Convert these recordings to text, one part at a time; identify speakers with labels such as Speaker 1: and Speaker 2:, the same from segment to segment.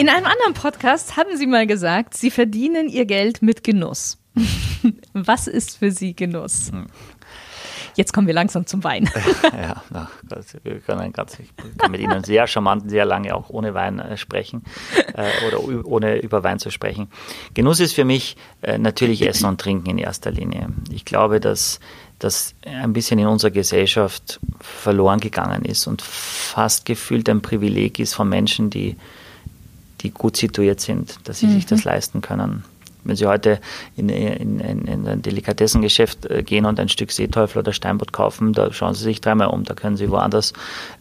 Speaker 1: In einem anderen Podcast haben Sie mal gesagt, Sie verdienen Ihr Geld mit Genuss. Was ist für Sie Genuss? Hm. Jetzt kommen wir langsam zum Wein.
Speaker 2: ja, na, wir können ganz, ich kann mit Ihnen sehr charmant, sehr lange auch ohne Wein äh, sprechen äh, oder ohne über Wein zu sprechen. Genuss ist für mich äh, natürlich Essen und Trinken in erster Linie. Ich glaube, dass das ein bisschen in unserer Gesellschaft verloren gegangen ist und fast gefühlt ein Privileg ist von Menschen, die, die gut situiert sind, dass sie mhm. sich das leisten können. Wenn Sie heute in, in, in, in ein Delikatessengeschäft äh, gehen und ein Stück Seeteufel oder Steinbutt kaufen, da schauen Sie sich dreimal um. Da können Sie woanders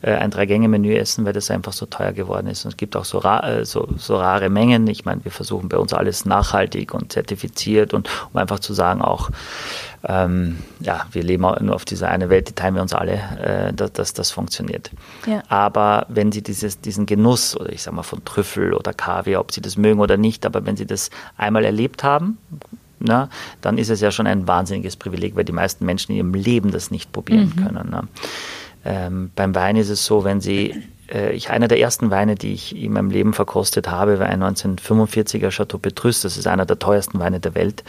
Speaker 2: äh, ein Drei-Gänge-Menü essen, weil das einfach so teuer geworden ist. Und es gibt auch so, äh, so, so rare Mengen. Ich meine, wir versuchen bei uns alles nachhaltig und zertifiziert und um einfach zu sagen, auch ähm, ja, wir leben nur auf dieser eine Welt, die teilen wir uns alle, äh, dass, dass, das funktioniert. Ja. Aber wenn Sie dieses, diesen Genuss, oder ich sage mal von Trüffel oder Kaviar, ob Sie das mögen oder nicht, aber wenn Sie das einmal erlebt haben, na, dann ist es ja schon ein wahnsinniges Privileg, weil die meisten Menschen in ihrem Leben das nicht probieren mhm. können. Ähm, beim Wein ist es so, wenn Sie äh, ich, einer der ersten Weine, die ich in meinem Leben verkostet habe, war ein 1945er Chateau Petrus. Das ist einer der teuersten Weine der Welt.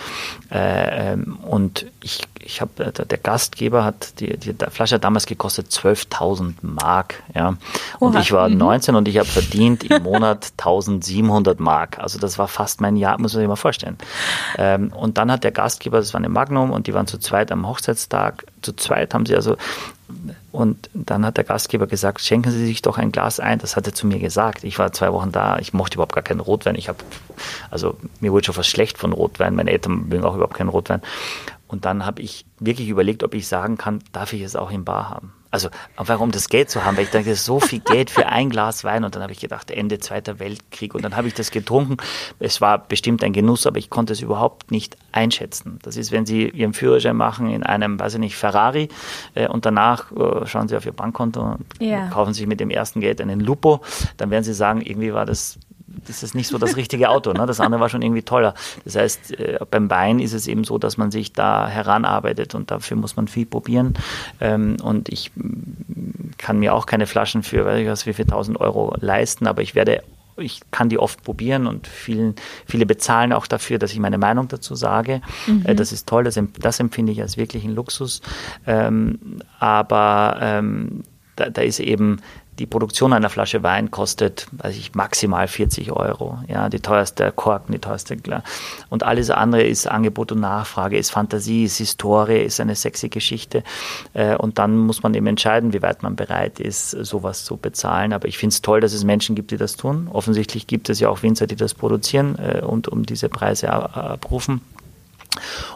Speaker 2: Äh, ähm, und ich, ich habe, äh, der Gastgeber hat, die, die Flasche hat damals gekostet 12.000 Mark. Ja. Und Oha. ich war 19 mhm. und ich habe verdient im Monat 1.700 Mark. Also das war fast mein Jahr, muss man sich mal vorstellen. Ähm, und dann hat der Gastgeber, das war eine Magnum und die waren zu zweit am Hochzeitstag. Zu zweit haben sie also und dann hat der Gastgeber gesagt, schenken Sie sich doch ein Glas ein. Das hat er zu mir gesagt. Ich war zwei Wochen da, ich mochte überhaupt gar keinen Rotwein. Ich habe, also mir wurde schon fast schlecht von Rotwein. Meine Eltern mögen auch überhaupt keinen Rotwein. Und dann habe ich wirklich überlegt, ob ich sagen kann, darf ich es auch im Bar haben? Also einfach um das Geld zu haben, weil ich denke, so viel Geld für ein Glas Wein und dann habe ich gedacht, Ende Zweiter Weltkrieg und dann habe ich das getrunken. Es war bestimmt ein Genuss, aber ich konnte es überhaupt nicht einschätzen. Das ist, wenn Sie Ihren Führerschein machen in einem, weiß ich nicht, Ferrari äh, und danach äh, schauen Sie auf Ihr Bankkonto und ja. kaufen sich mit dem ersten Geld einen Lupo, dann werden Sie sagen, irgendwie war das das ist nicht so das richtige Auto. Ne? Das andere war schon irgendwie toller. Das heißt, äh, beim Wein ist es eben so, dass man sich da heranarbeitet und dafür muss man viel probieren. Ähm, und ich kann mir auch keine Flaschen für, weiß ich was, wie viel tausend Euro leisten, aber ich werde ich kann die oft probieren und vielen, viele bezahlen auch dafür, dass ich meine Meinung dazu sage. Mhm. Äh, das ist toll, das, das, empfinde ich als wirklichen Luxus. Ähm, aber ähm, da, da, ist eben die Produktion einer Flasche Wein kostet, weiß ich, maximal 40 Euro. Ja, die teuerste Korken, die teuerste Glas. Und alles andere ist Angebot und Nachfrage, ist Fantasie, ist Historie, ist eine sexy Geschichte. Äh, und dann muss man eben entscheiden, wie weit man bereit ist, sowas zu bezahlen. Aber ich finde es toll, dass es Menschen gibt, die das tun. Offensichtlich gibt es ja auch Winzer, die das produzieren äh, und um diese Preise abrufen.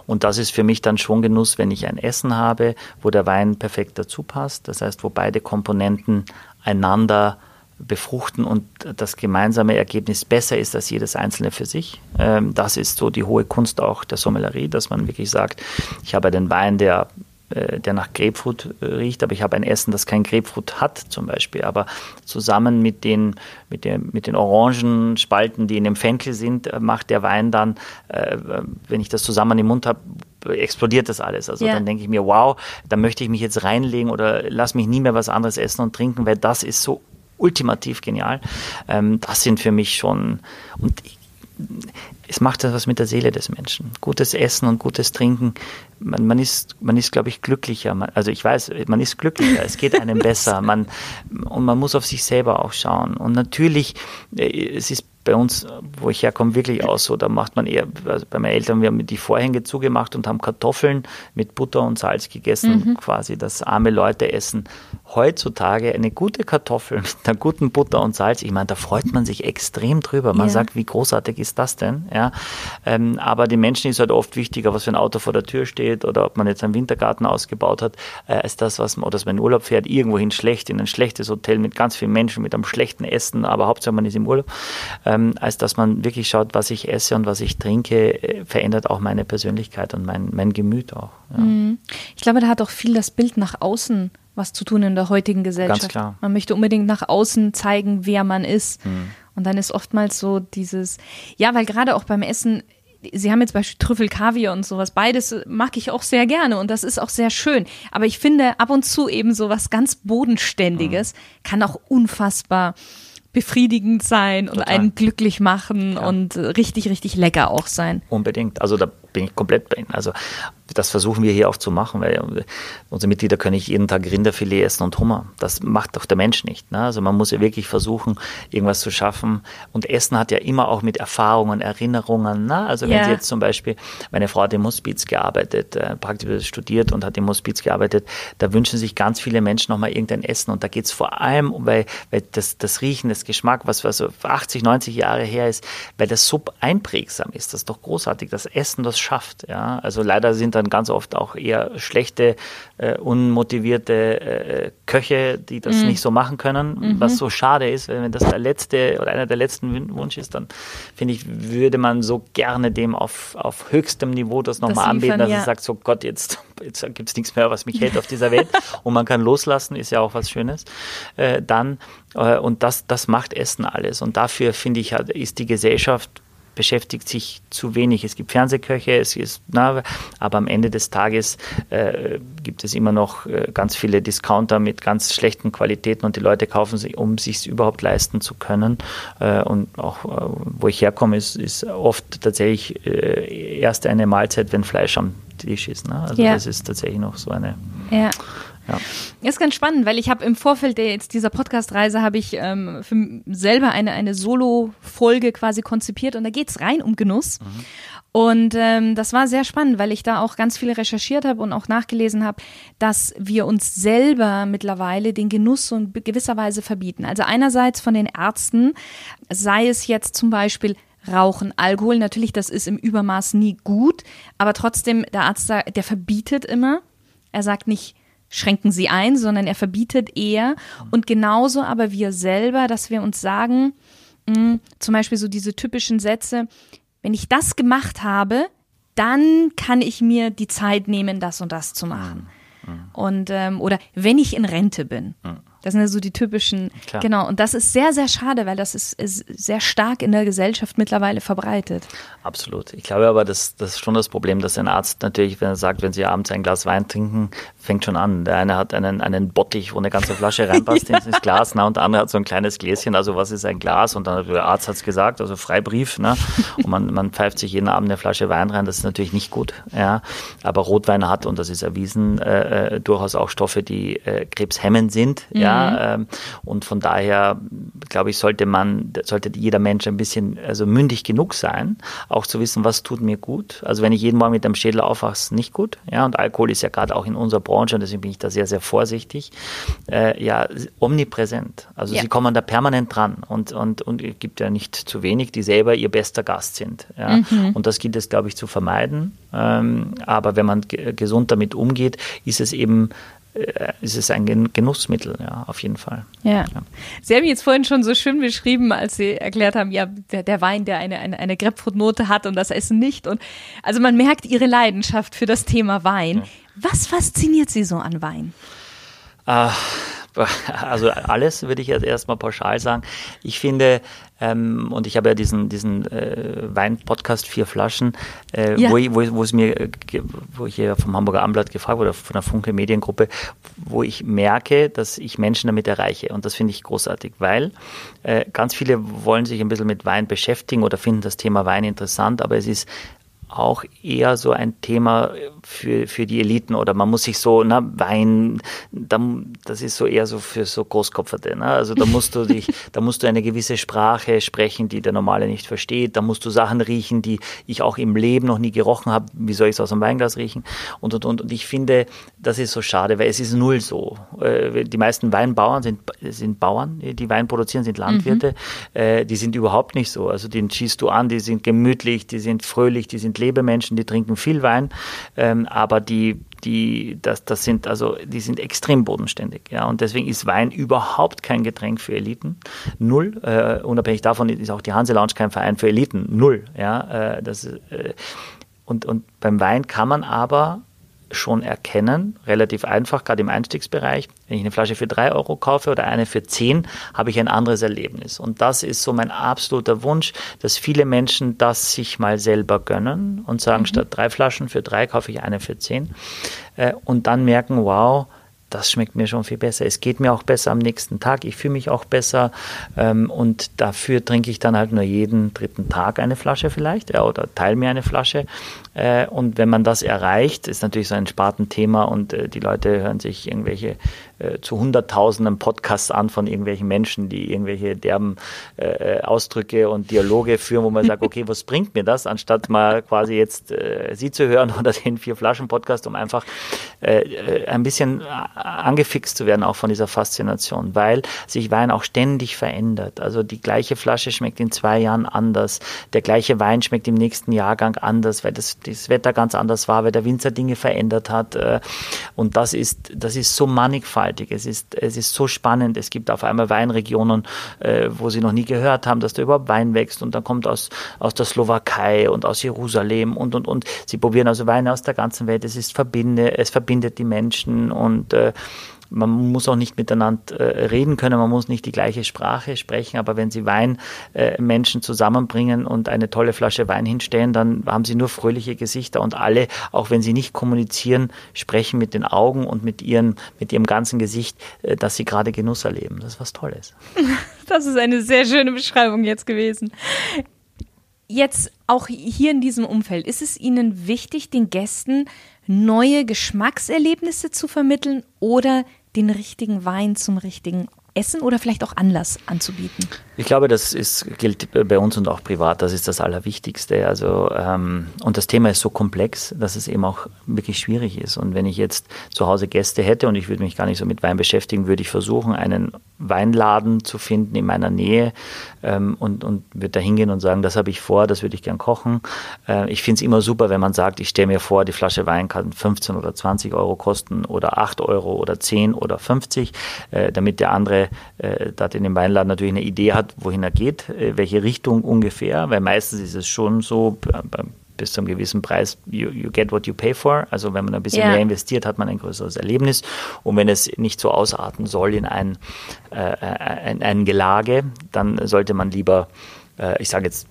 Speaker 2: Und das ist für mich dann schon Genuss, wenn ich ein Essen habe, wo der Wein perfekt dazu passt. Das heißt, wo beide Komponenten einander befruchten und das gemeinsame Ergebnis besser ist als jedes einzelne für sich. Ähm, das ist so die hohe Kunst auch der Sommelerie, dass man wirklich sagt, ich habe den Wein, der äh, der nach Grapefruit äh, riecht, aber ich habe ein Essen, das kein Grapefruit hat zum Beispiel. Aber zusammen mit den, mit den, mit den Orangenspalten, die in dem Fenkel sind, äh, macht der Wein dann, wenn ich das zusammen im Mund habe, explodiert das alles. Also ja. dann denke ich mir, wow, da möchte ich mich jetzt reinlegen oder lass mich nie mehr was anderes essen und trinken, weil das ist so ultimativ genial. Ähm, das sind für mich schon, und es macht etwas mit der Seele des Menschen. Gutes Essen und gutes Trinken, man, man ist, man ist, glaube ich, glücklicher. Man, also ich weiß, man ist glücklicher, es geht einem besser. Man, und man muss auf sich selber auch schauen. Und natürlich, äh, es ist bei uns, wo ich herkomme, wirklich aus so. Da macht man eher, also bei meinen Eltern, wir haben die Vorhänge zugemacht und haben Kartoffeln mit Butter und Salz gegessen, mhm. quasi das arme Leute essen. Heutzutage eine gute Kartoffel mit einer guten Butter und Salz, ich meine, da freut man sich extrem drüber. Man ja. sagt, wie großartig ist das denn? Ja, ähm, aber den Menschen ist halt oft wichtiger, was für ein Auto vor der Tür steht oder ob man jetzt einen Wintergarten ausgebaut hat, äh, als das, was man, oder dass man in Urlaub fährt, irgendwohin schlecht, in ein schlechtes Hotel mit ganz vielen Menschen, mit einem schlechten Essen, aber Hauptsache man ist im Urlaub. Äh, ähm, als dass man wirklich schaut, was ich esse und was ich trinke, äh, verändert auch meine Persönlichkeit und mein, mein Gemüt auch. Ja. Mhm.
Speaker 1: Ich glaube, da hat auch viel das Bild nach außen was zu tun in der heutigen Gesellschaft.
Speaker 2: Ganz klar.
Speaker 1: Man möchte unbedingt nach außen zeigen, wer man ist. Mhm. Und dann ist oftmals so dieses, ja, weil gerade auch beim Essen, Sie haben jetzt Beispiel Trüffel, Kaviar und sowas. Beides mag ich auch sehr gerne und das ist auch sehr schön. Aber ich finde ab und zu eben so was ganz Bodenständiges mhm. kann auch unfassbar befriedigend sein und Total. einen glücklich machen ja. und richtig, richtig lecker auch sein.
Speaker 2: Unbedingt. Also da bin ich komplett bei Ihnen. Also das versuchen wir hier auch zu machen, weil unsere Mitglieder können nicht jeden Tag Rinderfilet essen und Hummer. Das macht doch der Mensch nicht. Ne? Also man muss ja wirklich versuchen, irgendwas zu schaffen. Und Essen hat ja immer auch mit Erfahrungen, Erinnerungen. Ne? Also wenn ja. Sie jetzt zum Beispiel, meine Frau hat im Hospiz gearbeitet, äh, praktisch studiert und hat im Hospiz gearbeitet, da wünschen sich ganz viele Menschen nochmal irgendein Essen. Und da geht es vor allem um, weil, weil das, das Riechen, das Geschmack, was, was so 80, 90 Jahre her ist, weil das so einprägsam ist. Das ist doch großartig. Das Essen, das schafft. Ja? Also leider sind dann ganz oft auch eher schlechte, äh, unmotivierte äh, Köche, die das mhm. nicht so machen können, mhm. was so schade ist, wenn das der letzte oder einer der letzten Wunsch ist, dann finde ich, würde man so gerne dem auf, auf höchstem Niveau das nochmal anbieten, dass ja. er sagt, so Gott, jetzt, jetzt gibt es nichts mehr, was mich hält auf dieser Welt und man kann loslassen, ist ja auch was Schönes. Äh, dann, äh, und das, das macht Essen alles und dafür finde ich, ist die Gesellschaft beschäftigt sich zu wenig. Es gibt Fernsehköche, es ist, na, aber am Ende des Tages äh, gibt es immer noch äh, ganz viele Discounter mit ganz schlechten Qualitäten und die Leute kaufen sie, um sich überhaupt leisten zu können. Äh, und auch äh, wo ich herkomme, ist, ist oft tatsächlich äh, erst eine Mahlzeit, wenn Fleisch am Tisch ist. Ne? Also ja. das ist tatsächlich noch so eine.
Speaker 1: Ja. Ja. Ist ganz spannend, weil ich habe im Vorfeld der jetzt dieser Podcast-Reise habe ich ähm, für selber eine, eine Solo-Folge quasi konzipiert und da geht es rein um Genuss. Mhm. Und ähm, das war sehr spannend, weil ich da auch ganz viel recherchiert habe und auch nachgelesen habe, dass wir uns selber mittlerweile den Genuss so in gewisser Weise verbieten. Also einerseits von den Ärzten, sei es jetzt zum Beispiel Rauchen, Alkohol, natürlich, das ist im Übermaß nie gut, aber trotzdem, der Arzt, der verbietet immer. Er sagt nicht, schränken sie ein, sondern er verbietet eher. Und genauso aber wir selber, dass wir uns sagen, mh, hm, zum Beispiel so diese typischen Sätze, wenn ich das gemacht habe, dann kann ich mir die Zeit nehmen, das und das zu machen. Mhm. Und ähm, oder wenn ich in Rente bin. Mhm. Das sind ja so die typischen, Klar. genau. Und das ist sehr, sehr schade, weil das ist, ist, sehr stark in der Gesellschaft mittlerweile verbreitet.
Speaker 2: Absolut. Ich glaube aber, das, das ist schon das Problem, dass ein Arzt natürlich, wenn er sagt, wenn Sie abends ein Glas Wein trinken, fängt schon an. Der eine hat einen, einen Bottich, wo eine ganze Flasche reinpasst ja. ins Glas, na, und der andere hat so ein kleines Gläschen. Also was ist ein Glas? Und dann der Arzt hat es gesagt, also Freibrief, ne? Und man, man pfeift sich jeden Abend eine Flasche Wein rein. Das ist natürlich nicht gut. Ja. Aber Rotwein hat, und das ist erwiesen, äh, äh durchaus auch Stoffe, die äh, krebshemmend sind. Mhm. Ja Mhm. und von daher, glaube ich, sollte man, sollte jeder Mensch ein bisschen also mündig genug sein, auch zu wissen, was tut mir gut. Also wenn ich jeden Morgen mit dem Schädel aufwache, ist nicht gut. Ja, und Alkohol ist ja gerade auch in unserer Branche, und deswegen bin ich da sehr, sehr vorsichtig, äh, ja, omnipräsent. Also ja. sie kommen da permanent dran und, und, und es gibt ja nicht zu wenig, die selber ihr bester Gast sind. Ja. Mhm. Und das gilt es, glaube ich, zu vermeiden. Ähm, aber wenn man gesund damit umgeht, ist es eben äh, ist es ein Genussmittel, ja, auf jeden Fall.
Speaker 1: Ja. ja. Sie haben jetzt vorhin schon so schön beschrieben, als Sie erklärt haben, ja, der, der Wein, der eine, eine, eine Grapefruitnote hat und das Essen nicht. Und also man merkt Ihre Leidenschaft für das Thema Wein. Ja. Was fasziniert Sie so an Wein?
Speaker 2: Äh, also alles würde ich jetzt erstmal pauschal sagen. Ich finde, ähm, und ich habe ja diesen, diesen äh, Wein-Podcast Vier Flaschen, äh, ja. wo, ich, wo, wo es mir, wo ich ja vom Hamburger Amblatt gefragt wurde, von der Funke Mediengruppe, wo ich merke, dass ich Menschen damit erreiche. Und das finde ich großartig, weil äh, ganz viele wollen sich ein bisschen mit Wein beschäftigen oder finden das Thema Wein interessant, aber es ist auch eher so ein Thema für, für die Eliten oder man muss sich so, na, Wein, das ist so eher so für so Großkopferte. Ne? Also da musst du dich, da musst du eine gewisse Sprache sprechen, die der Normale nicht versteht. Da musst du Sachen riechen, die ich auch im Leben noch nie gerochen habe. Wie soll ich es aus dem Weinglas riechen? Und, und, und, und ich finde, das ist so schade, weil es ist null so. Äh, die meisten Weinbauern sind, sind Bauern, die Wein produzieren, sind Landwirte. Mhm. Die sind überhaupt nicht so. Also den schießt du an, die sind gemütlich, die sind fröhlich, die sind Lebemenschen, die trinken viel Wein, ähm, aber die, die, das, das sind also, die sind extrem bodenständig, ja, und deswegen ist Wein überhaupt kein Getränk für Eliten, null. Äh, unabhängig davon ist auch die Hanse Lounge kein Verein für Eliten, null, ja. Äh, das, äh, und, und beim Wein kann man aber schon erkennen, relativ einfach, gerade im Einstiegsbereich. Wenn ich eine Flasche für drei Euro kaufe oder eine für zehn, habe ich ein anderes Erlebnis. Und das ist so mein absoluter Wunsch, dass viele Menschen das sich mal selber gönnen und sagen, mhm. statt drei Flaschen für drei kaufe ich eine für zehn. Äh, und dann merken, wow, das schmeckt mir schon viel besser. Es geht mir auch besser am nächsten Tag. Ich fühle mich auch besser. Ähm, und dafür trinke ich dann halt nur jeden dritten Tag eine Flasche vielleicht ja, oder teile mir eine Flasche. Äh, und wenn man das erreicht, ist natürlich so ein Spartenthema und äh, die Leute hören sich irgendwelche äh, zu Hunderttausenden Podcasts an von irgendwelchen Menschen, die irgendwelche derben Ausdrücke und Dialoge führen, wo man sagt, okay, was bringt mir das, anstatt mal quasi jetzt Sie zu hören oder den Vier-Flaschen-Podcast, um einfach ein bisschen angefixt zu werden, auch von dieser Faszination, weil sich Wein auch ständig verändert. Also die gleiche Flasche schmeckt in zwei Jahren anders, der gleiche Wein schmeckt im nächsten Jahrgang anders, weil das, das Wetter ganz anders war, weil der Winzer Dinge verändert hat. Äh, und das ist, das ist so mannigfaltig, es ist, es ist so spannend. Es gibt auf einmal Weinregionen, äh, wo sie noch nie gehört haben, dass da überhaupt Wein wächst und dann kommt aus, aus der Slowakei und aus Jerusalem und, und, und. Sie probieren also Weine aus der ganzen Welt. Es ist verbinde, es verbindet die Menschen und äh, man muss auch nicht miteinander äh, reden können, man muss nicht die gleiche Sprache sprechen, aber wenn Sie Weinmenschen äh, zusammenbringen und eine tolle Flasche Wein hinstellen, dann haben Sie nur fröhliche Gesichter und alle, auch wenn sie nicht kommunizieren, sprechen mit den Augen und mit, ihren, mit ihrem ganzen Gesicht, äh, dass sie gerade Genuss erleben. Das ist was Tolles.
Speaker 1: Das ist eine sehr schöne Beschreibung jetzt gewesen. Jetzt auch hier in diesem Umfeld, ist es Ihnen wichtig, den Gästen neue Geschmackserlebnisse zu vermitteln oder den richtigen Wein zum richtigen Essen oder vielleicht auch Anlass anzubieten?
Speaker 2: Ich glaube, das ist, gilt bei uns und auch privat, das ist das Allerwichtigste. Also, ähm, und das Thema ist so komplex, dass es eben auch wirklich schwierig ist. Und wenn ich jetzt zu Hause Gäste hätte und ich würde mich gar nicht so mit Wein beschäftigen, würde ich versuchen, einen Weinladen zu finden in meiner Nähe ähm, und, und würde da hingehen und sagen, das habe ich vor, das würde ich gern kochen. Äh, ich finde es immer super, wenn man sagt, ich stelle mir vor, die Flasche Wein kann 15 oder 20 Euro kosten oder 8 Euro oder 10 oder 50, äh, damit der andere äh, da in dem Weinladen natürlich eine Idee hat, hat, wohin er geht, äh, welche Richtung ungefähr, weil meistens ist es schon so, bis zu einem gewissen Preis, you, you, get what you pay for. Also wenn man ein bisschen yeah. mehr investiert, hat man ein größeres Erlebnis. Und wenn es nicht so ausarten soll in ein, äh, ein, ein Gelage, dann sollte man lieber, äh, ich sage jetzt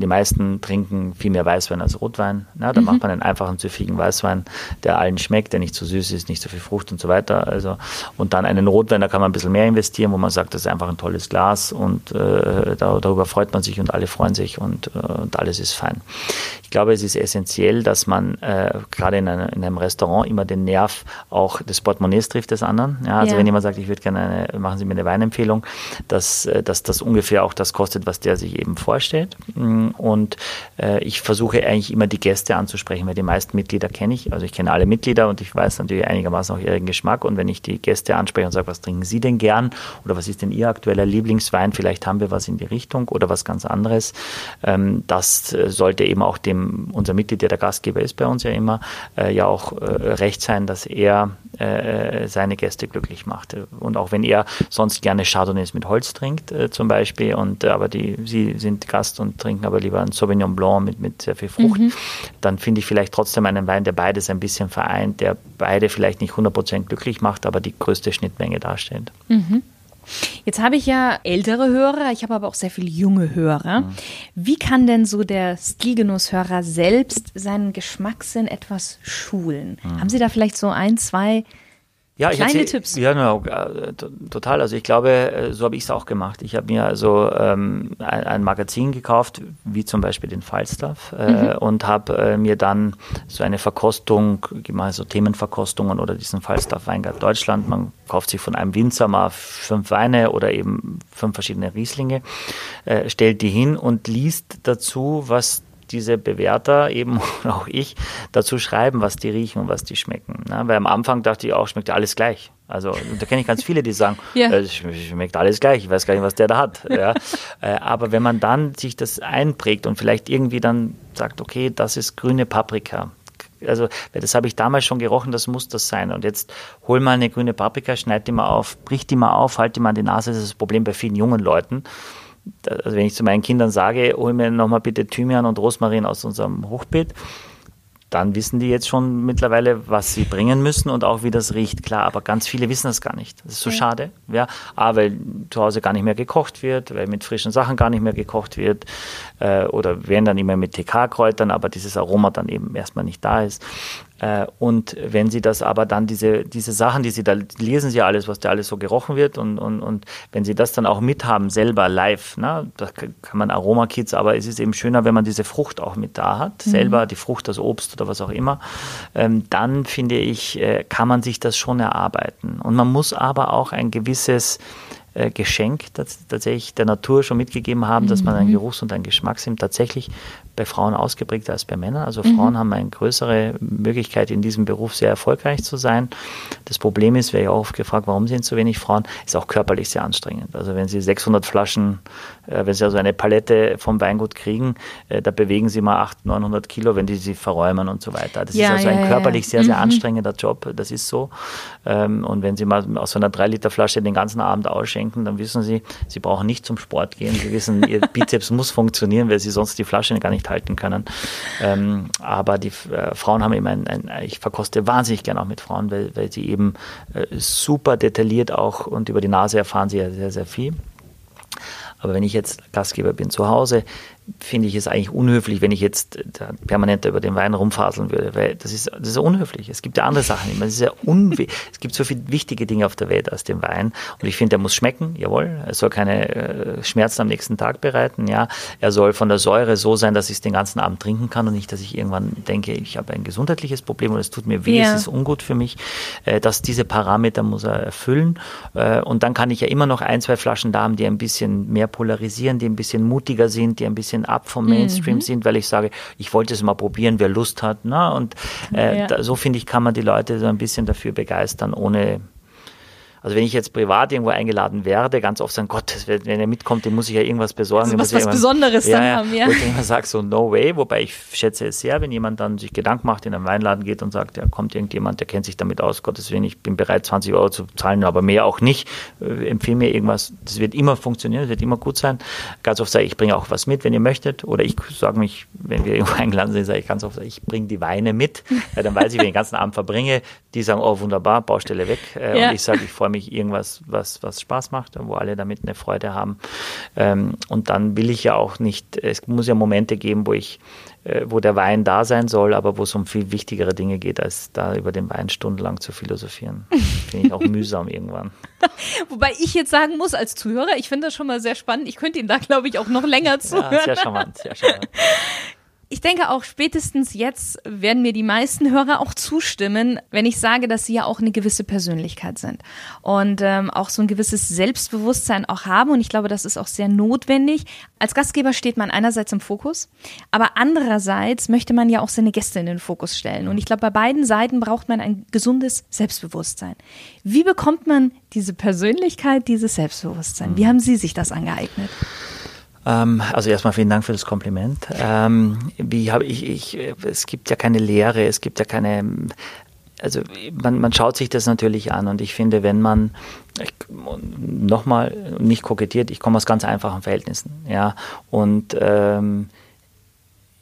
Speaker 2: die meisten trinken viel mehr Weißwein als Rotwein. Na, da mhm. macht man einen einfachen, süffigen Weißwein, der allen schmeckt, der nicht zu so süß ist, nicht so viel Frucht und so weiter. Also, und dann einen Rotwein, da kann man ein bisschen mehr investieren, wo man sagt, das ist einfach ein tolles Glas und äh, darüber freut man sich und alle freuen sich und, äh, und alles ist fein. Ich glaube, es ist essentiell, dass man äh, gerade in, in, einem Restaurant immer den Nerv auch des Portemonnaies trifft des anderen. Ja, also ja. wenn jemand sagt, ich würde gerne eine, machen Sie mir eine Weinempfehlung, dass, äh, dass das ungefähr auch das kostet, was der sich eben vorstellt. Und äh, ich versuche eigentlich immer die Gäste anzusprechen, weil die meisten Mitglieder kenne ich. Also ich kenne alle Mitglieder und ich weiß natürlich einigermaßen auch ihren Geschmack. Und wenn ich die Gäste anspreche und sage, was trinken Sie denn gern oder was ist denn Ihr aktueller Lieblingswein, vielleicht haben wir was in die Richtung oder was ganz anderes. Ähm, das äh, sollte eben auch dem, unser Mitglied, der der Gastgeber ist bei uns ja immer, äh, ja auch äh, recht sein, dass er äh, seine Gäste glücklich macht. Und auch wenn er sonst gerne Chardonnays mit Holz trinkt, äh, zum Beispiel, und aber die, sie sind Gast und trinken aber lieber einen Sauvignon Blanc mit, mit sehr viel Frucht, mhm. dann finde ich vielleicht trotzdem einen Wein, der beides ein bisschen vereint, der beide vielleicht nicht 100% glücklich macht, aber die größte Schnittmenge darstellt.
Speaker 1: Mhm. Jetzt habe ich ja ältere Hörer, ich habe aber auch sehr viele junge Hörer. Mhm. Wie kann denn so der Stilgenusshörer selbst seinen Geschmackssinn etwas schulen? Mhm. Haben Sie da vielleicht so ein, zwei
Speaker 2: ja, ich Kleine erzähl, Tipps. Ja, no, äh, total. Also ich glaube, äh, so habe ich es auch gemacht. Ich habe mir also ähm, ein, ein, Magazin gekauft, wie zum Beispiel den Falstaff, äh, mhm. und habe äh, mir dann so eine Verkostung, mal so Themenverkostungen oder diesen Falstaff Weingart Deutschland. Man kauft sich von einem Winzer mal fünf Weine oder eben fünf verschiedene Rieslinge, äh, stellt die hin und liest dazu, was diese Bewerter, eben auch ich, dazu schreiben, was die riechen und was die schmecken. Ne? Weil am Anfang dachte ich auch, schmeckt alles gleich. Also da kenne ich ganz viele, die sagen, ja. äh, schmeckt alles gleich, ich weiß gar nicht, was der da hat. Ja? äh, aber wenn man dann sich das einprägt und vielleicht irgendwie dann sagt, okay, das ist grüne Paprika, also das habe ich damals schon gerochen, das muss das sein. Und jetzt hol mal eine grüne Paprika, schneid die mal auf, brich die mal auf, halt die mal an die Nase. Das ist das Problem bei vielen jungen Leuten also wenn ich zu meinen Kindern sage, hol mir nochmal bitte Thymian und Rosmarin aus unserem Hochbeet, dann wissen die jetzt schon mittlerweile, was sie bringen müssen und auch wie das riecht. Klar, aber ganz viele wissen das gar nicht. Das ist so ja. schade. Ja, A, weil zu Hause gar nicht mehr gekocht wird, weil mit frischen Sachen gar nicht mehr gekocht wird äh, oder werden dann immer mit TK-Kräutern, aber dieses Aroma dann eben erstmal nicht da ist. Äh, und wenn Sie das aber dann, diese, diese Sachen, die Sie da lesen, Sie alles, was da alles so gerochen wird. Und, und, und wenn Sie das dann auch mithaben, selber live, ne, da kann man Aromakits, aber es ist eben schöner, wenn man diese Frucht auch mit da hat, mhm. selber, die Frucht, das Obst oder was auch immer, ähm, dann finde ich, äh, kann man sich das schon erarbeiten. Und man muss aber auch ein gewisses äh, Geschenk tatsächlich der Natur schon mitgegeben haben, dass man einen mhm. Geruchs- und einen Geschmackssinn tatsächlich bei Frauen ausgeprägter als bei Männern. Also Frauen mhm. haben eine größere Möglichkeit, in diesem Beruf sehr erfolgreich zu sein. Das Problem ist, wäre ja auch oft gefragt, warum sind so wenig Frauen, ist auch körperlich sehr anstrengend. Also wenn Sie 600 Flaschen, äh, wenn Sie also eine Palette vom Weingut kriegen, äh, da bewegen Sie mal 800, 900 Kilo, wenn die sie verräumen und so weiter. Das ja, ist also ja, ein körperlich ja. sehr, sehr mhm. anstrengender Job. Das ist so. Ähm, und wenn Sie mal aus so einer 3-Liter-Flasche den ganzen Abend ausschenken, dann wissen Sie, Sie brauchen nicht zum Sport gehen. Sie wissen, Ihr Bizeps muss funktionieren, weil Sie sonst die Flasche gar nicht halten können. Ähm, aber die äh, Frauen haben eben ein, ein, ich verkoste wahnsinnig gerne auch mit Frauen, weil, weil sie eben äh, super detailliert auch und über die Nase erfahren sie ja sehr, sehr viel. Aber wenn ich jetzt Gastgeber bin zu Hause, finde ich es eigentlich unhöflich, wenn ich jetzt permanent über den Wein rumfaseln würde, weil das ist, das ist unhöflich. Es gibt ja andere Sachen. Es, ist ja es gibt so viele wichtige Dinge auf der Welt als den Wein. Und ich finde, der muss schmecken, jawohl. Er soll keine äh, Schmerzen am nächsten Tag bereiten, ja. Er soll von der Säure so sein, dass ich es den ganzen Abend trinken kann und nicht, dass ich irgendwann denke, ich habe ein gesundheitliches Problem oder es tut mir weh, ja. es ist ungut für mich. Äh, dass diese Parameter muss er erfüllen. Äh, und dann kann ich ja immer noch ein, zwei Flaschen da haben, die ein bisschen mehr polarisieren, die ein bisschen mutiger sind, die ein bisschen bisschen ab vom Mainstream mhm. sind, weil ich sage, ich wollte es mal probieren, wer Lust hat. Ne? Und äh, ja. da, so finde ich, kann man die Leute so ein bisschen dafür begeistern, ohne also wenn ich jetzt privat irgendwo eingeladen werde, ganz oft sagen, Gott, wenn er mitkommt, dem muss ich ja irgendwas besorgen.
Speaker 1: Also was, was Besonderes
Speaker 2: ja, dann haben, ja. Wo ich immer sage, so no way, wobei ich schätze es sehr, wenn jemand dann sich Gedanken macht, in einen Weinladen geht und sagt, ja, kommt irgendjemand, der kennt sich damit aus, Gottes Willen, ich bin bereit, 20 Euro zu zahlen, aber mehr auch nicht. Äh, empfehle mir irgendwas, das wird immer funktionieren, das wird immer gut sein. Ganz oft sage ich, ich bringe auch was mit, wenn ihr möchtet. Oder ich sage mich, wenn wir irgendwo eingeladen sind, sage ich ganz oft, ich bringe die Weine mit. Ja, dann weiß ich, wenn ich den ganzen Abend verbringe, die sagen, oh wunderbar, Baustelle weg. Äh, ja. Und ich sage, ich freue mich irgendwas, was, was Spaß macht, wo alle damit eine Freude haben. Ähm, und dann will ich ja auch nicht, es muss ja Momente geben, wo ich äh, wo der Wein da sein soll, aber wo es um viel wichtigere Dinge geht, als da über den Wein stundenlang zu philosophieren. Finde ich auch mühsam irgendwann.
Speaker 1: Wobei ich jetzt sagen muss, als Zuhörer, ich finde das schon mal sehr spannend. Ich könnte Ihnen da, glaube ich, auch noch länger zuhören. Ja, sehr charmant, sehr charmant. Ich denke auch spätestens jetzt werden mir die meisten Hörer auch zustimmen, wenn ich sage, dass sie ja auch eine gewisse Persönlichkeit sind und ähm, auch so ein gewisses Selbstbewusstsein auch haben. Und ich glaube, das ist auch sehr notwendig. Als Gastgeber steht man einerseits im Fokus, aber andererseits möchte man ja auch seine Gäste in den Fokus stellen. Und ich glaube, bei beiden Seiten braucht man ein gesundes Selbstbewusstsein. Wie bekommt man diese Persönlichkeit, dieses Selbstbewusstsein? Wie haben Sie sich das angeeignet?
Speaker 2: Ähm, also erstmal vielen Dank für das Kompliment. Ähm, wie habe ich, ich, es gibt ja keine Lehre, es gibt ja keine, also man, man schaut sich das natürlich an und ich finde, wenn man nochmal nicht kokettiert, ich komme aus ganz einfachen Verhältnissen, ja, und ähm,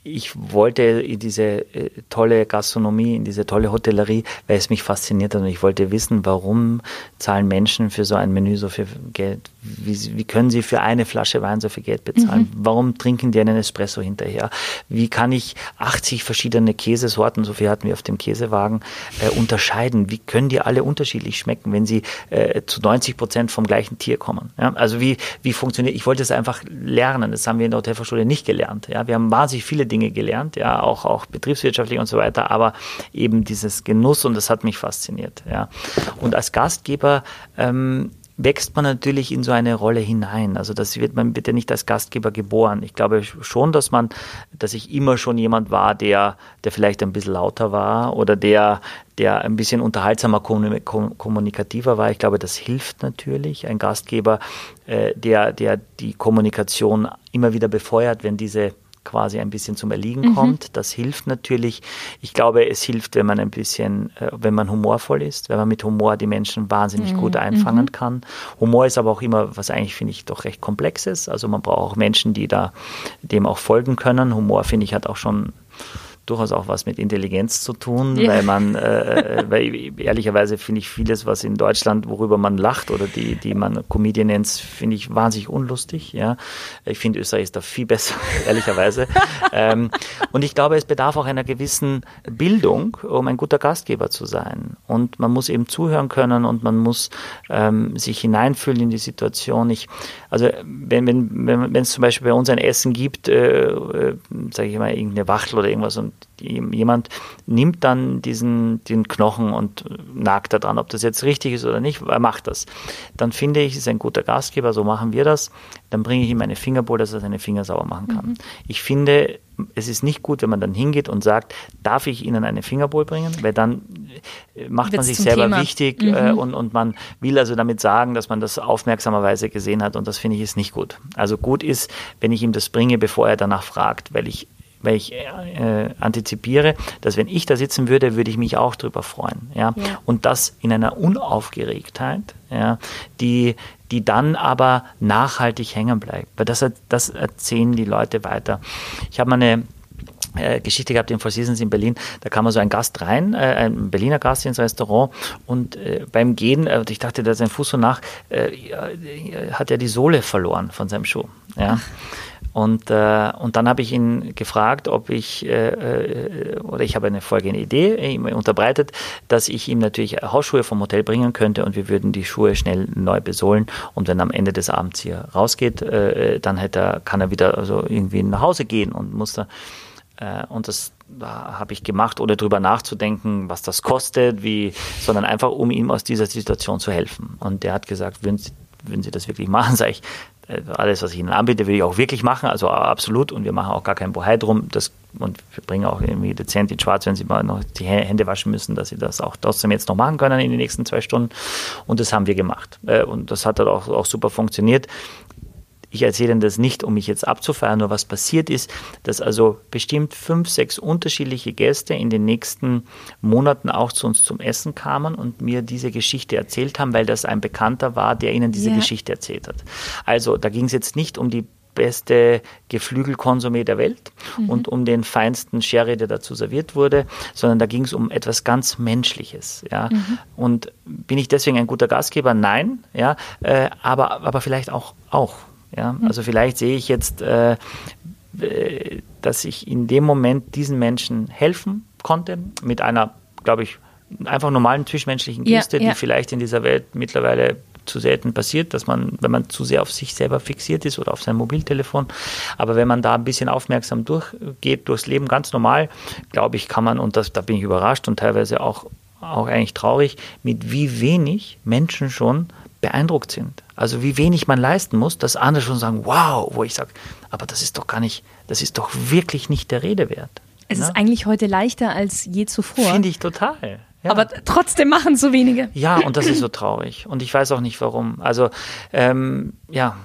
Speaker 2: ich wollte in diese äh, tolle Gastronomie, in diese tolle Hotellerie, weil es mich fasziniert hat und ich wollte wissen, warum zahlen Menschen für so ein Menü so viel Geld? Wie, wie können sie für eine Flasche Wein so viel Geld bezahlen? Mhm. Warum trinken die einen Espresso hinterher? Wie kann ich 80 verschiedene Käsesorten, so viel hatten wir auf dem Käsewagen, äh, unterscheiden? Wie können die alle unterschiedlich schmecken, wenn sie äh, zu 90 Prozent vom gleichen Tier kommen? Ja? Also wie, wie funktioniert, ich wollte es einfach lernen. Das haben wir in der Hotelfachschule nicht gelernt. Ja? Wir haben wahnsinnig viele Dinge gelernt, ja, auch, auch betriebswirtschaftlich und so weiter, aber eben dieses Genuss und das hat mich fasziniert, ja. Und als Gastgeber ähm, wächst man natürlich in so eine Rolle hinein. Also das wird man bitte nicht als Gastgeber geboren. Ich glaube schon, dass man, dass ich immer schon jemand war, der, der vielleicht ein bisschen lauter war oder der, der ein bisschen unterhaltsamer, kommunikativer war. Ich glaube, das hilft natürlich. Ein Gastgeber, äh, der, der die Kommunikation immer wieder befeuert, wenn diese quasi ein bisschen zum Erliegen mhm. kommt. Das hilft natürlich. Ich glaube, es hilft, wenn man ein bisschen, äh, wenn man humorvoll ist, wenn man mit Humor die Menschen wahnsinnig mhm. gut einfangen mhm. kann. Humor ist aber auch immer, was eigentlich finde ich doch recht komplexes. Also man braucht auch Menschen, die da dem auch folgen können. Humor finde ich hat auch schon durchaus auch was mit Intelligenz zu tun, ja. weil man, äh, weil ehrlicherweise finde ich vieles, was in Deutschland, worüber man lacht oder die, die man Comedian nennt, finde ich wahnsinnig unlustig. Ja, ich finde Österreich ist da viel besser, ehrlicherweise. ähm, und ich glaube, es bedarf auch einer gewissen Bildung, um ein guter Gastgeber zu sein. Und man muss eben zuhören können und man muss ähm, sich hineinfühlen in die Situation. Ich, also wenn wenn wenn es zum Beispiel bei uns ein Essen gibt, äh, äh, sage ich mal irgendeine Wachtel oder irgendwas und jemand nimmt dann diesen den Knochen und nagt da dran, ob das jetzt richtig ist oder nicht, er macht das. Dann finde ich, ist ein guter Gastgeber, so machen wir das. Dann bringe ich ihm eine Fingerbowl, dass er seine Finger sauber machen kann. Mhm. Ich finde, es ist nicht gut, wenn man dann hingeht und sagt, darf ich Ihnen eine Fingerbowl bringen? Weil dann äh, macht Wird's man sich selber Thema. wichtig äh, mhm. äh, und, und man will also damit sagen, dass man das aufmerksamerweise gesehen hat und das finde ich ist nicht gut. Also gut ist, wenn ich ihm das bringe, bevor er danach fragt, weil ich weil ich äh, antizipiere, dass wenn ich da sitzen würde, würde ich mich auch drüber freuen. Ja? ja. Und das in einer Unaufgeregtheit, ja, die, die dann aber nachhaltig hängen bleibt. Weil das, das erzählen die Leute weiter. Ich habe mal eine äh, Geschichte gehabt in Four Seasons in Berlin. Da kam so ein Gast rein, äh, ein Berliner Gast ins Restaurant und äh, beim Gehen, äh, ich dachte, da sein Fuß so nach, äh, hat er die Sohle verloren von seinem Schuh. Ja. Und, äh, und dann habe ich ihn gefragt, ob ich, äh, äh, oder ich habe eine folgende Idee ihm unterbreitet, dass ich ihm natürlich Hausschuhe vom Hotel bringen könnte und wir würden die Schuhe schnell neu besohlen. Und wenn er am Ende des Abends hier rausgeht, äh, dann hätte er, kann er wieder also irgendwie nach Hause gehen und muss da. Äh, und das habe ich gemacht, ohne drüber nachzudenken, was das kostet, wie, sondern einfach, um ihm aus dieser Situation zu helfen. Und der hat gesagt, würden Sie, würden Sie das wirklich machen? Sag ich, äh, alles, was ich Ihnen anbiete, will ich auch wirklich machen, also absolut. Und wir machen auch gar kein Bohai drum. Das, und wir bringen auch irgendwie dezent in Schwarz, wenn Sie mal noch die Hände waschen müssen, dass Sie das auch trotzdem jetzt noch machen können in den nächsten zwei Stunden. Und das haben wir gemacht. Äh, und das hat dann auch, auch super funktioniert. Ich erzähle Ihnen das nicht, um mich jetzt abzufeiern, nur was passiert ist, dass also bestimmt fünf, sechs unterschiedliche Gäste in den nächsten Monaten auch zu uns zum Essen kamen und mir diese Geschichte erzählt haben, weil das ein Bekannter war, der ihnen diese yeah. Geschichte erzählt hat. Also da ging es jetzt nicht um die beste Geflügelkonsumé der Welt mhm. und um den feinsten Sherry, der dazu serviert wurde, sondern da ging es um etwas ganz Menschliches. Ja? Mhm. Und bin ich deswegen ein guter Gastgeber? Nein, ja, äh, aber, aber vielleicht auch, auch. Ja? Also vielleicht sehe ich jetzt, äh, dass ich in dem Moment diesen Menschen helfen konnte mit einer, glaube ich, einfach normalen zwischenmenschlichen Geste, ja, ja. die vielleicht in dieser Welt mittlerweile zu selten passiert, dass man, wenn man zu sehr auf sich selber fixiert ist oder auf sein Mobiltelefon. Aber wenn man da ein bisschen aufmerksam durchgeht, durchs Leben ganz normal, glaube ich, kann man, und das, da bin ich überrascht und teilweise auch, auch eigentlich traurig, mit wie wenig Menschen schon beeindruckt sind. Also wie wenig man leisten muss, dass andere schon sagen, wow, wo ich sage, aber das ist doch gar nicht, das ist doch wirklich nicht der Rede wert.
Speaker 1: Es ne? ist eigentlich heute leichter als je zuvor.
Speaker 2: Finde ich total.
Speaker 1: Ja. Aber trotzdem machen so wenige.
Speaker 2: Ja, und das ist so traurig. Und ich weiß auch nicht warum. Also, ähm, ja,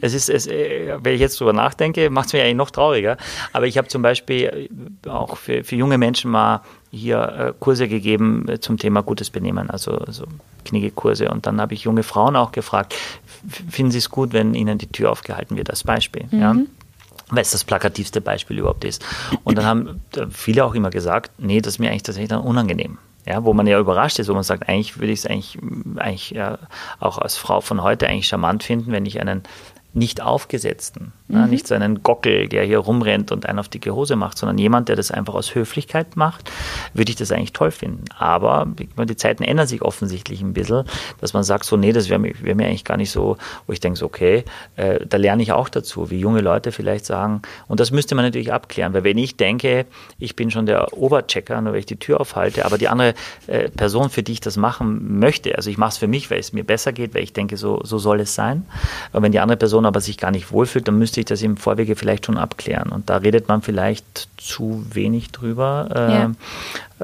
Speaker 2: es ist, es, äh, wenn ich jetzt drüber nachdenke, macht es mich eigentlich noch trauriger. Aber ich habe zum Beispiel auch für, für junge Menschen mal hier äh, Kurse gegeben äh, zum Thema gutes Benehmen, also, also Kniggekurse. Und dann habe ich junge Frauen auch gefragt, finden Sie es gut, wenn Ihnen die Tür aufgehalten wird, als Beispiel? Mhm. Ja? weil es das plakativste Beispiel überhaupt ist. Und dann haben viele auch immer gesagt, nee, das ist mir eigentlich tatsächlich dann unangenehm. Ja, wo man ja überrascht ist, wo man sagt, eigentlich würde ich es eigentlich, eigentlich ja, auch als Frau von heute eigentlich charmant finden, wenn ich einen nicht aufgesetzten, mhm. ja, nicht so einen Gockel, der hier rumrennt und einen auf dicke Hose macht, sondern jemand, der das einfach aus Höflichkeit macht, würde ich das eigentlich toll finden. Aber die Zeiten ändern sich offensichtlich ein bisschen, dass man sagt so, nee, das wäre mir, wär mir eigentlich gar nicht so, wo ich denke, so, okay, äh, da lerne ich auch dazu, wie junge Leute vielleicht sagen, und das müsste man natürlich abklären, weil wenn ich denke, ich bin schon der Oberchecker, nur weil ich die Tür aufhalte, aber die andere äh, Person, für die ich das machen möchte, also ich mache es für mich, weil es mir besser geht, weil ich denke, so, so soll es sein, aber wenn die andere Person aber sich gar nicht wohlfühlt, dann müsste ich das im Vorwege vielleicht schon abklären. Und da redet man vielleicht zu wenig drüber. Ja. Ähm,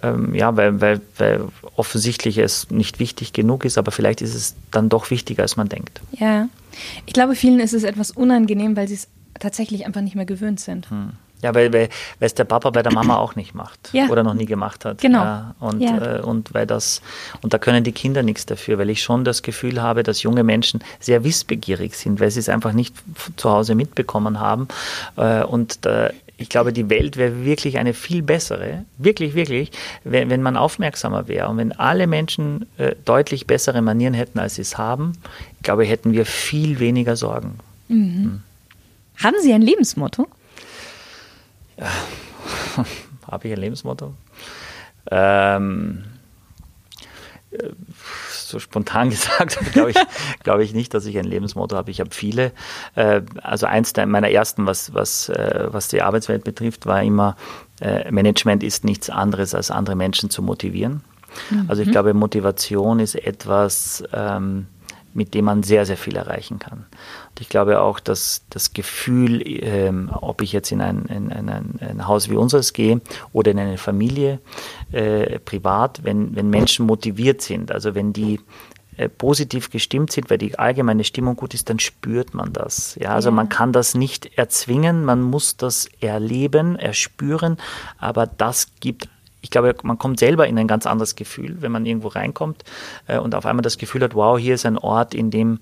Speaker 2: ähm, ja, weil, weil, weil offensichtlich es nicht wichtig genug ist, aber vielleicht ist es dann doch wichtiger, als man denkt.
Speaker 1: Ja, ich glaube, vielen ist es etwas unangenehm, weil sie es tatsächlich einfach nicht mehr gewöhnt sind. Hm.
Speaker 2: Ja, weil, weil, weil es der Papa bei der Mama auch nicht macht ja. oder noch nie gemacht hat.
Speaker 1: Genau.
Speaker 2: Ja, und,
Speaker 1: ja.
Speaker 2: Äh, und weil das, und da können die Kinder nichts dafür, weil ich schon das Gefühl habe, dass junge Menschen sehr wissbegierig sind, weil sie es einfach nicht zu Hause mitbekommen haben. Äh, und da ich glaube, die Welt wäre wirklich eine viel bessere, wirklich, wirklich, wenn, wenn man aufmerksamer wäre und wenn alle Menschen äh, deutlich bessere Manieren hätten, als sie es haben. Ich glaube, hätten wir viel weniger Sorgen. Mhm.
Speaker 1: Hm. Haben Sie ein Lebensmotto?
Speaker 2: Habe ich ein Lebensmotto? Ähm, so spontan gesagt, glaube ich, glaube ich nicht, dass ich ein Lebensmotto habe. Ich habe viele. Äh, also eins meiner ersten, was, was, äh, was die Arbeitswelt betrifft, war immer, äh, Management ist nichts anderes, als andere Menschen zu motivieren. Mhm. Also ich glaube, Motivation ist etwas, ähm, mit dem man sehr, sehr viel erreichen kann. Und ich glaube auch, dass das Gefühl, ähm, ob ich jetzt in ein, in, in ein, ein, Haus wie unseres gehe oder in eine Familie äh, privat, wenn, wenn Menschen motiviert sind, also wenn die äh, positiv gestimmt sind, weil die allgemeine Stimmung gut ist, dann spürt man das. Ja, also ja. man kann das nicht erzwingen, man muss das erleben, erspüren, aber das gibt ich glaube, man kommt selber in ein ganz anderes Gefühl, wenn man irgendwo reinkommt äh, und auf einmal das Gefühl hat, wow, hier ist ein Ort, in dem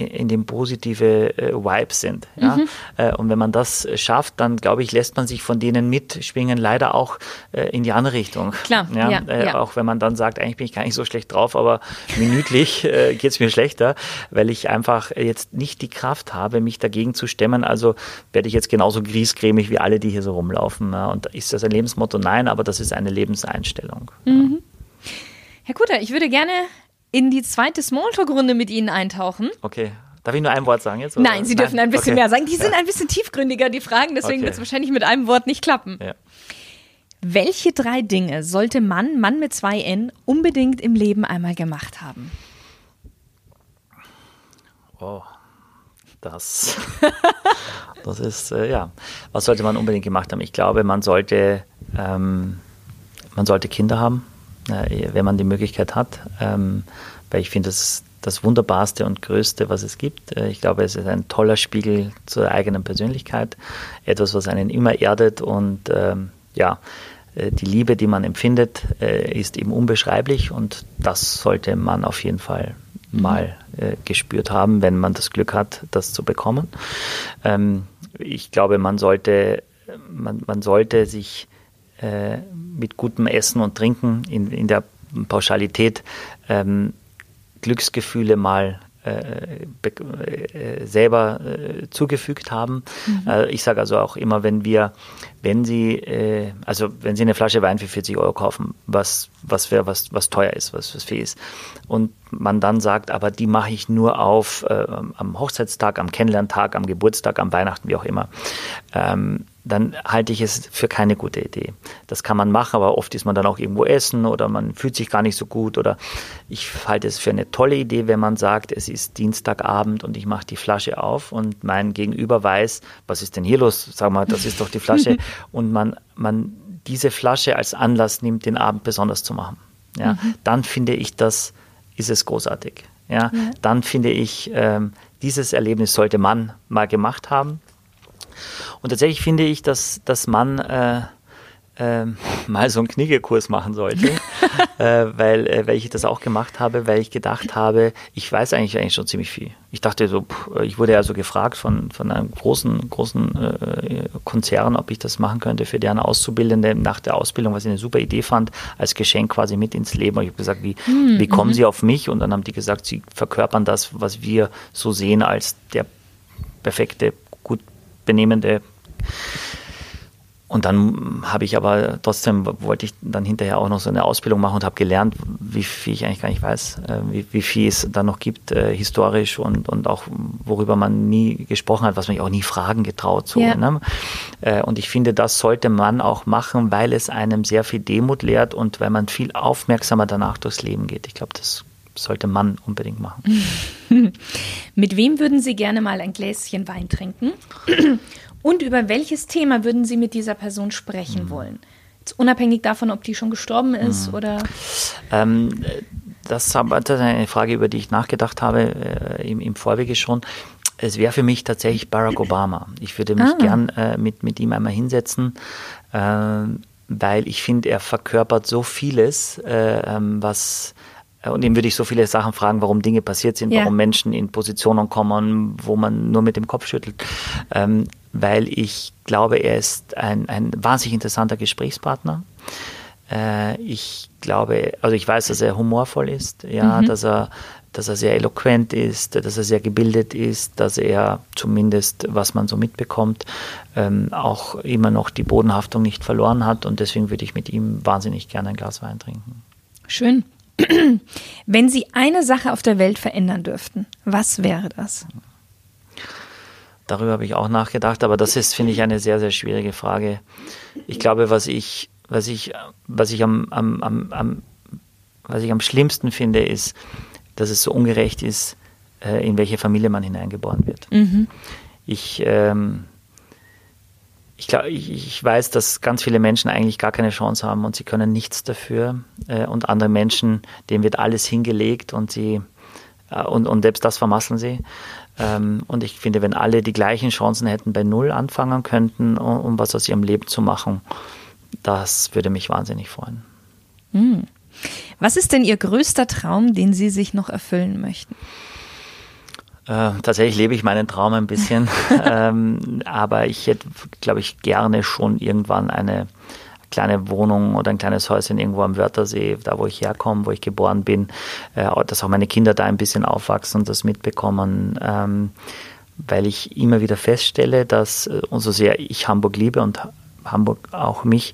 Speaker 2: in dem positive äh, Vibes sind. Ja? Mhm. Äh, und wenn man das schafft, dann glaube ich, lässt man sich von denen mitschwingen, leider auch äh, in die andere Richtung.
Speaker 1: Klar. Ja?
Speaker 2: Ja, äh, ja? Auch wenn man dann sagt, eigentlich bin ich gar nicht so schlecht drauf, aber minütlich äh, geht es mir schlechter, weil ich einfach jetzt nicht die Kraft habe, mich dagegen zu stemmen. Also werde ich jetzt genauso griesgrämig wie alle, die hier so rumlaufen. Ja? Und ist das ein Lebensmotto? Nein, aber das ist eine Lebenseinstellung.
Speaker 1: Mhm. Herr Kutter, ich würde gerne in die zweite Smalltalk-Runde mit Ihnen eintauchen.
Speaker 2: Okay. Darf ich nur ein Wort sagen jetzt?
Speaker 1: Oder? Nein, Sie dürfen Nein? ein bisschen okay. mehr sagen. Die sind ja. ein bisschen tiefgründiger, die Fragen, deswegen okay. wird es wahrscheinlich mit einem Wort nicht klappen. Ja. Welche drei Dinge sollte Mann, Mann mit zwei N, unbedingt im Leben einmal gemacht haben?
Speaker 2: Oh, das, das ist, äh, ja, was sollte man unbedingt gemacht haben? Ich glaube, man sollte, ähm, man sollte Kinder haben wenn man die Möglichkeit hat. Ähm, weil ich finde, das ist das Wunderbarste und Größte, was es gibt. Äh, ich glaube, es ist ein toller Spiegel zur eigenen Persönlichkeit. Etwas, was einen immer erdet und ähm, ja, äh, die Liebe, die man empfindet, ist eben unbeschreiblich und das sollte man auf jeden Fall mal äh, gespürt haben, wenn man das Glück hat, das zu bekommen. Ähm, ich glaube, man sollte, man, man sollte sich äh, mit gutem Essen und Trinken in, in der Pauschalität ähm, Glücksgefühle mal äh, äh, selber äh, zugefügt haben. Mhm. Äh, ich sage also auch immer, wenn wir, wenn Sie, äh, also wenn Sie eine Flasche Wein für 40 Euro kaufen, was was wär, was was teuer ist, was was viel ist, und man dann sagt, aber die mache ich nur auf am Hochzeitstag, am Kennenlerntag, am Geburtstag, am Weihnachten, wie auch immer. Ähm, dann halte ich es für keine gute Idee. Das kann man machen, aber oft ist man dann auch irgendwo essen oder man fühlt sich gar nicht so gut oder ich halte es für eine tolle Idee, wenn man sagt, es ist Dienstagabend und ich mache die Flasche auf und mein Gegenüber weiß, was ist denn hier los? Sag mal, das ist doch die Flasche und man, man diese Flasche als Anlass nimmt, den Abend besonders zu machen. Ja, mhm. dann finde ich, das ist es großartig. Ja, ja. dann finde ich, ähm, dieses Erlebnis sollte man mal gemacht haben und tatsächlich finde ich, dass, dass man äh, äh, mal so einen Kniegekurs machen sollte, äh, weil, äh, weil ich das auch gemacht habe, weil ich gedacht habe, ich weiß eigentlich eigentlich schon ziemlich viel. Ich dachte so, pff, ich wurde ja so gefragt von, von einem großen, großen äh, Konzern, ob ich das machen könnte für deren Auszubildende nach der Ausbildung, was ich eine super Idee fand, als Geschenk quasi mit ins Leben. Und ich habe gesagt, wie, mhm. wie kommen Sie auf mich? Und dann haben die gesagt, sie verkörpern das, was wir so sehen als der perfekte, benehmende und dann habe ich aber trotzdem, wollte ich dann hinterher auch noch so eine Ausbildung machen und habe gelernt, wie viel ich eigentlich gar nicht weiß, äh, wie, wie viel es da noch gibt, äh, historisch und, und auch worüber man nie gesprochen hat, was man auch nie fragen getraut. So, ja. ne? äh, und ich finde, das sollte man auch machen, weil es einem sehr viel Demut lehrt und weil man viel aufmerksamer danach durchs Leben geht. Ich glaube, das sollte man unbedingt machen.
Speaker 1: Mit wem würden Sie gerne mal ein Gläschen Wein trinken? Und über welches Thema würden Sie mit dieser Person sprechen mhm. wollen? Jetzt unabhängig davon, ob die schon gestorben ist mhm. oder.
Speaker 2: Ähm, das, ist eine Frage, über die ich nachgedacht habe äh, im, im Vorwege schon. Es wäre für mich tatsächlich Barack Obama. Ich würde mich ah. gern äh, mit, mit ihm einmal hinsetzen, äh, weil ich finde, er verkörpert so vieles, äh, ähm, was und ihm würde ich so viele Sachen fragen, warum Dinge passiert sind, ja. warum Menschen in Positionen kommen, wo man nur mit dem Kopf schüttelt. Ähm, weil ich glaube, er ist ein, ein wahnsinnig interessanter Gesprächspartner. Äh, ich glaube, also ich weiß, dass er humorvoll ist, ja, mhm. dass er dass er sehr eloquent ist, dass er sehr gebildet ist, dass er zumindest, was man so mitbekommt, ähm, auch immer noch die Bodenhaftung nicht verloren hat. Und deswegen würde ich mit ihm wahnsinnig gerne ein Glas Wein trinken.
Speaker 1: Schön. Wenn Sie eine Sache auf der Welt verändern dürften, was wäre das?
Speaker 2: Darüber habe ich auch nachgedacht, aber das ist, finde ich, eine sehr, sehr schwierige Frage. Ich glaube, was ich, was ich, was ich am, am, am, am was ich am schlimmsten finde, ist, dass es so ungerecht ist, äh, in welche Familie man hineingeboren wird. Mhm. Ich, ähm, ich, glaub, ich, weiß, dass ganz viele Menschen eigentlich gar keine Chance haben und sie können nichts dafür. Äh, und andere Menschen, denen wird alles hingelegt und sie äh, und, und selbst das vermasseln sie. Ähm, und ich finde, wenn alle die gleichen Chancen hätten, bei Null anfangen könnten, um, um was aus ihrem Leben zu machen, das würde mich wahnsinnig freuen.
Speaker 1: Mhm. Was ist denn Ihr größter Traum, den Sie sich noch erfüllen möchten?
Speaker 2: Äh, tatsächlich lebe ich meinen Traum ein bisschen, ähm, aber ich hätte, glaube ich, gerne schon irgendwann eine kleine Wohnung oder ein kleines Häuschen irgendwo am Wörthersee, da wo ich herkomme, wo ich geboren bin, äh, dass auch meine Kinder da ein bisschen aufwachsen und das mitbekommen. Ähm, weil ich immer wieder feststelle, dass äh, so sehr ich Hamburg liebe und Hamburg auch mich,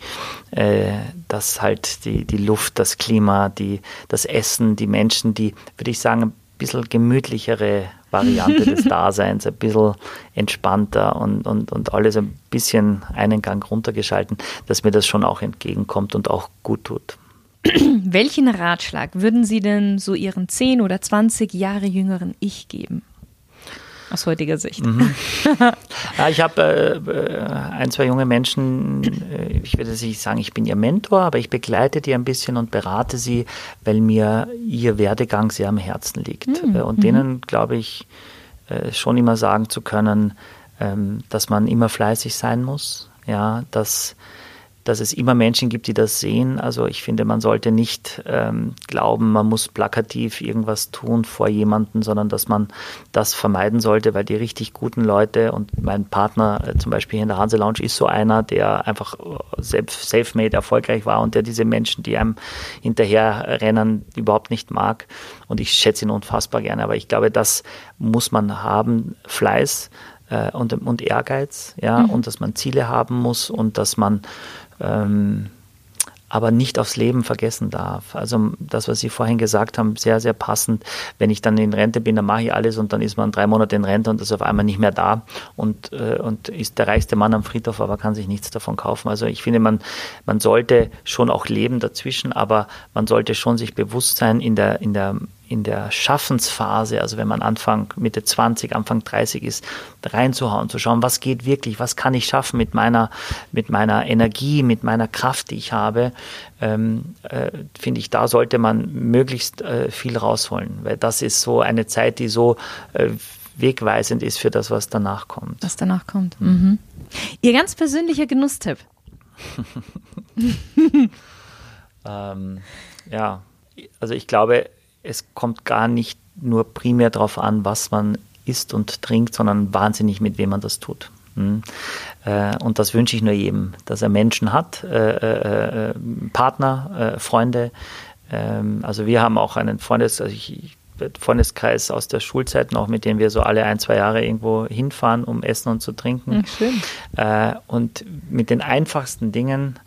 Speaker 2: äh, dass halt die, die Luft, das Klima, die, das Essen, die Menschen, die, würde ich sagen, ein bisschen gemütlichere Variante des Daseins, ein bisschen entspannter und, und, und alles ein bisschen einen Gang runtergeschalten, dass mir das schon auch entgegenkommt und auch gut tut.
Speaker 1: Welchen Ratschlag würden Sie denn so Ihren 10 oder 20 Jahre jüngeren Ich geben? Aus heutiger Sicht. Mhm.
Speaker 2: Ja, ich habe äh, ein, zwei junge Menschen, äh, ich würde nicht sagen, ich bin ihr Mentor, aber ich begleite die ein bisschen und berate sie, weil mir ihr Werdegang sehr am Herzen liegt. Mhm. Äh, und denen, mhm. glaube ich, äh, schon immer sagen zu können, ähm, dass man immer fleißig sein muss, ja, dass dass es immer Menschen gibt, die das sehen. Also ich finde, man sollte nicht ähm, glauben, man muss plakativ irgendwas tun vor jemanden, sondern dass man das vermeiden sollte, weil die richtig guten Leute und mein Partner äh, zum Beispiel in der Hanse Lounge ist so einer, der einfach äh, self-made erfolgreich war und der diese Menschen, die einem hinterher rennen, überhaupt nicht mag. Und ich schätze ihn unfassbar gerne. Aber ich glaube, das muss man haben, Fleiß äh, und, und Ehrgeiz, ja, mhm. und dass man Ziele haben muss und dass man ähm, aber nicht aufs Leben vergessen darf. Also das, was Sie vorhin gesagt haben, sehr, sehr passend. Wenn ich dann in Rente bin, dann mache ich alles und dann ist man drei Monate in Rente und ist auf einmal nicht mehr da und, äh, und ist der reichste Mann am Friedhof, aber kann sich nichts davon kaufen. Also ich finde, man, man sollte schon auch leben dazwischen, aber man sollte schon sich bewusst sein in der, in der in der Schaffensphase, also wenn man Anfang, Mitte 20, Anfang 30 ist, reinzuhauen, zu schauen, was geht wirklich, was kann ich schaffen mit meiner, mit meiner Energie, mit meiner Kraft, die ich habe, ähm, äh, finde ich, da sollte man möglichst äh, viel rausholen, weil das ist so eine Zeit, die so äh, wegweisend ist für das, was danach kommt.
Speaker 1: Was danach kommt. Mhm. Ihr ganz persönlicher Genusstipp?
Speaker 2: ähm, ja, also ich glaube, es kommt gar nicht nur primär darauf an, was man isst und trinkt, sondern wahnsinnig, mit wem man das tut. Hm. Äh, und das wünsche ich nur jedem, dass er Menschen hat, äh, äh, Partner, Freunde. Ähm, also wir haben auch einen Freundes, also ich, Freundeskreis aus der Schulzeit noch, mit dem wir so alle ein, zwei Jahre irgendwo hinfahren, um essen und zu trinken. Schön. und mit den einfachsten Dingen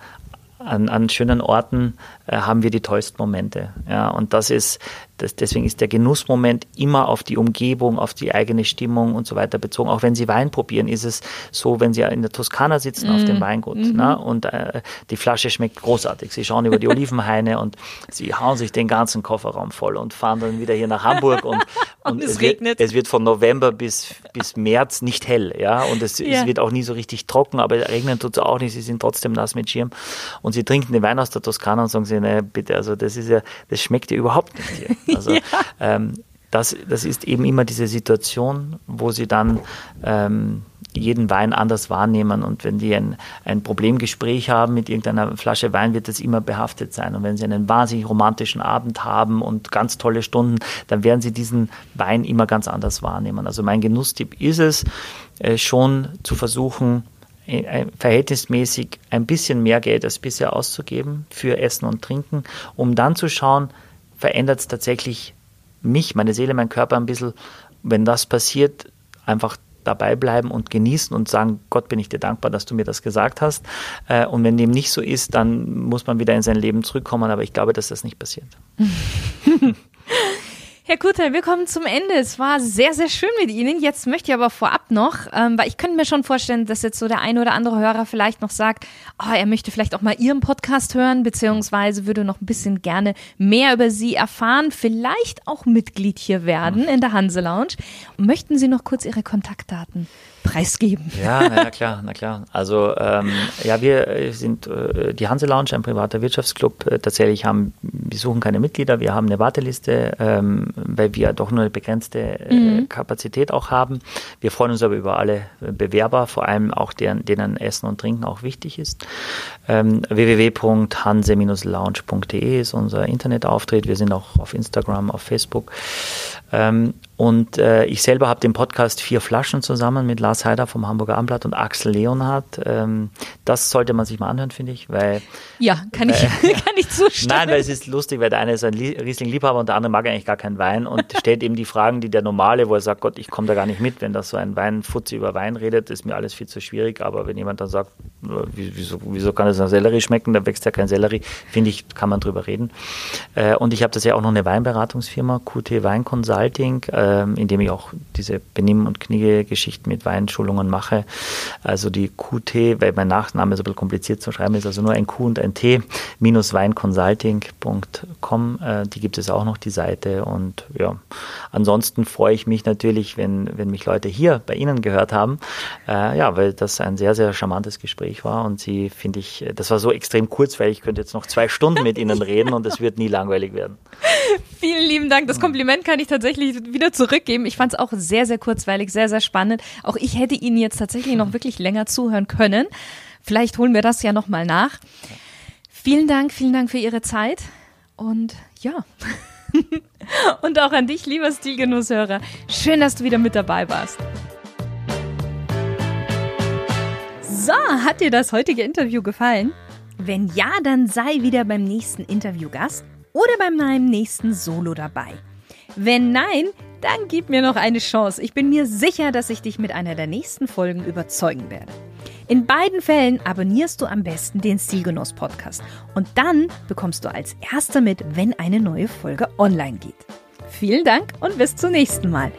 Speaker 2: an, an schönen Orten äh, haben wir die tollsten Momente. Ja, und das ist, das, deswegen ist der Genussmoment immer auf die Umgebung, auf die eigene Stimmung und so weiter bezogen. Auch wenn Sie Wein probieren, ist es so, wenn Sie in der Toskana sitzen mm. auf dem mhm. Weingut mm -hmm. und äh, die Flasche schmeckt großartig. Sie schauen über die Olivenhaine und Sie hauen sich den ganzen Kofferraum voll und fahren dann wieder hier nach Hamburg und, und, und es, es, regnet. Wird, es wird von November bis, bis März nicht hell. Ja, und es, ja. es wird auch nie so richtig trocken, aber regnen tut es auch nicht. Sie sind trotzdem nass mit Schirm und Sie trinken den Wein aus der Toskana und sagen Sie, ne, bitte, also das ist ja, das schmeckt ja überhaupt nicht hier. Also ja. ähm, das, das ist eben immer diese Situation, wo sie dann ähm, jeden Wein anders wahrnehmen. Und wenn die ein, ein Problemgespräch haben mit irgendeiner Flasche Wein, wird das immer behaftet sein. Und wenn sie einen wahnsinnig romantischen Abend haben und ganz tolle Stunden, dann werden sie diesen Wein immer ganz anders wahrnehmen. Also mein Genusstipp ist es, äh, schon zu versuchen, äh, verhältnismäßig ein bisschen mehr Geld als bisher auszugeben für Essen und Trinken, um dann zu schauen, verändert es tatsächlich mich, meine Seele, mein Körper ein bisschen. Wenn das passiert, einfach dabei bleiben und genießen und sagen, Gott, bin ich dir dankbar, dass du mir das gesagt hast. Äh, und wenn dem nicht so ist, dann muss man wieder in sein Leben zurückkommen. Aber ich glaube, dass das nicht passiert.
Speaker 1: Herr Kutter, wir kommen zum Ende. Es war sehr, sehr schön mit Ihnen. Jetzt möchte ich aber vorab noch, ähm, weil ich könnte mir schon vorstellen, dass jetzt so der ein oder andere Hörer vielleicht noch sagt, oh, er möchte vielleicht auch mal Ihren Podcast hören, beziehungsweise würde noch ein bisschen gerne mehr über Sie erfahren, vielleicht auch Mitglied hier werden in der Hanse Lounge. Möchten Sie noch kurz Ihre Kontaktdaten preisgeben.
Speaker 2: Ja, na klar, na klar. Also ähm, ja, wir äh, sind äh, die Hanse Lounge, ein privater Wirtschaftsclub. Äh, tatsächlich haben wir suchen keine Mitglieder, wir haben eine Warteliste, ähm, weil wir doch nur eine begrenzte äh, mhm. Kapazität auch haben. Wir freuen uns aber über alle Bewerber, vor allem auch deren, denen Essen und Trinken auch wichtig ist. Ähm, www.hanse-lounge.de ist unser Internetauftritt. Wir sind auch auf Instagram, auf Facebook. Ähm, und äh, ich selber habe den Podcast Vier Flaschen zusammen mit Lars Heider vom Hamburger Amblatt und Axel Leonhardt. Ähm, das sollte man sich mal anhören, finde ich. Weil,
Speaker 1: ja, kann, weil, ich, kann ich zustimmen.
Speaker 2: Nein, weil es ist lustig, weil der eine ist ein Riesling-Liebhaber und der andere mag eigentlich gar keinen Wein und stellt eben die Fragen, die der Normale, wo er sagt, Gott, ich komme da gar nicht mit, wenn das so ein Weinfutzi über Wein redet, ist mir alles viel zu schwierig. Aber wenn jemand dann sagt, wieso, wieso kann es nach Sellerie schmecken, da wächst ja kein Sellerie, finde ich, kann man drüber reden. Äh, und ich habe das ja auch noch eine Weinberatungsfirma, QT Wein Consulting. Äh, ähm, indem ich auch diese Benimm- und Kniege-Geschichten mit Weinschulungen mache. Also die QT, weil mein Nachname so ein bisschen kompliziert zu schreiben ist, also nur ein Q und ein T, minus weinconsulting.com, äh, die gibt es auch noch, die Seite. Und ja, ansonsten freue ich mich natürlich, wenn, wenn mich Leute hier bei Ihnen gehört haben, äh, ja, weil das ein sehr, sehr charmantes Gespräch war und Sie, finde ich, das war so extrem kurz, weil ich könnte jetzt noch zwei Stunden mit Ihnen reden und es wird nie langweilig werden.
Speaker 1: Vielen lieben Dank. Das Kompliment kann ich tatsächlich wieder zurückgeben. Ich fand es auch sehr, sehr kurzweilig, sehr, sehr spannend. Auch ich hätte Ihnen jetzt tatsächlich noch wirklich länger zuhören können. Vielleicht holen wir das ja nochmal nach. Vielen Dank, vielen Dank für Ihre Zeit. Und ja. Und auch an dich, lieber Stilgenusshörer. Schön, dass du wieder mit dabei warst. So, hat dir das heutige Interview gefallen? Wenn ja, dann sei wieder beim nächsten Interviewgast oder bei meinem nächsten Solo dabei. Wenn nein, dann gib mir noch eine Chance. Ich bin mir sicher, dass ich dich mit einer der nächsten Folgen überzeugen werde. In beiden Fällen abonnierst du am besten den Stilgenuss Podcast und dann bekommst du als erster mit, wenn eine neue Folge online geht. Vielen Dank und bis zum nächsten Mal.